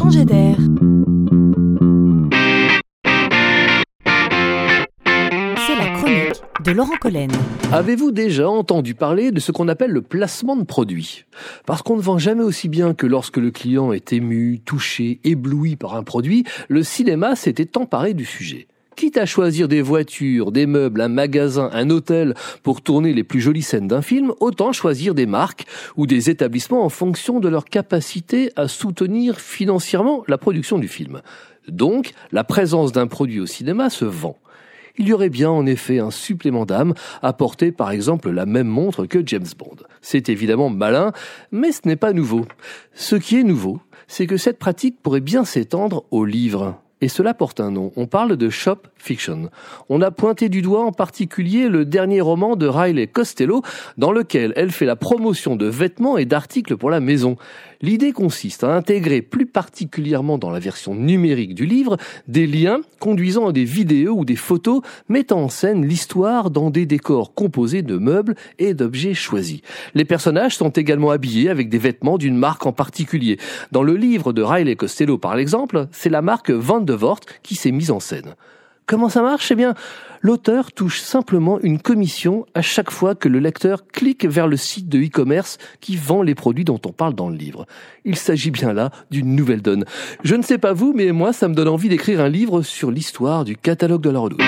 changer d'air. C'est la chronique de Laurent Collen. Avez-vous déjà entendu parler de ce qu'on appelle le placement de produit Parce qu'on ne vend jamais aussi bien que lorsque le client est ému, touché, ébloui par un produit, le cinéma s'était emparé du sujet. Quitte à choisir des voitures, des meubles, un magasin, un hôtel pour tourner les plus jolies scènes d'un film, autant choisir des marques ou des établissements en fonction de leur capacité à soutenir financièrement la production du film. Donc, la présence d'un produit au cinéma se vend. Il y aurait bien en effet un supplément d'âme à porter par exemple la même montre que James Bond. C'est évidemment malin, mais ce n'est pas nouveau. Ce qui est nouveau, c'est que cette pratique pourrait bien s'étendre aux livres. Et cela porte un nom. On parle de shop fiction. On a pointé du doigt en particulier le dernier roman de Riley Costello dans lequel elle fait la promotion de vêtements et d'articles pour la maison. L'idée consiste à intégrer plus particulièrement dans la version numérique du livre des liens conduisant à des vidéos ou des photos mettant en scène l'histoire dans des décors composés de meubles et d'objets choisis. Les personnages sont également habillés avec des vêtements d'une marque en particulier. Dans le livre de Riley Costello par exemple, c'est la marque Van de Voort qui s'est mise en scène. Comment ça marche? Eh bien, l'auteur touche simplement une commission à chaque fois que le lecteur clique vers le site de e-commerce qui vend les produits dont on parle dans le livre. Il s'agit bien là d'une nouvelle donne. Je ne sais pas vous, mais moi, ça me donne envie d'écrire un livre sur l'histoire du catalogue de la redoute.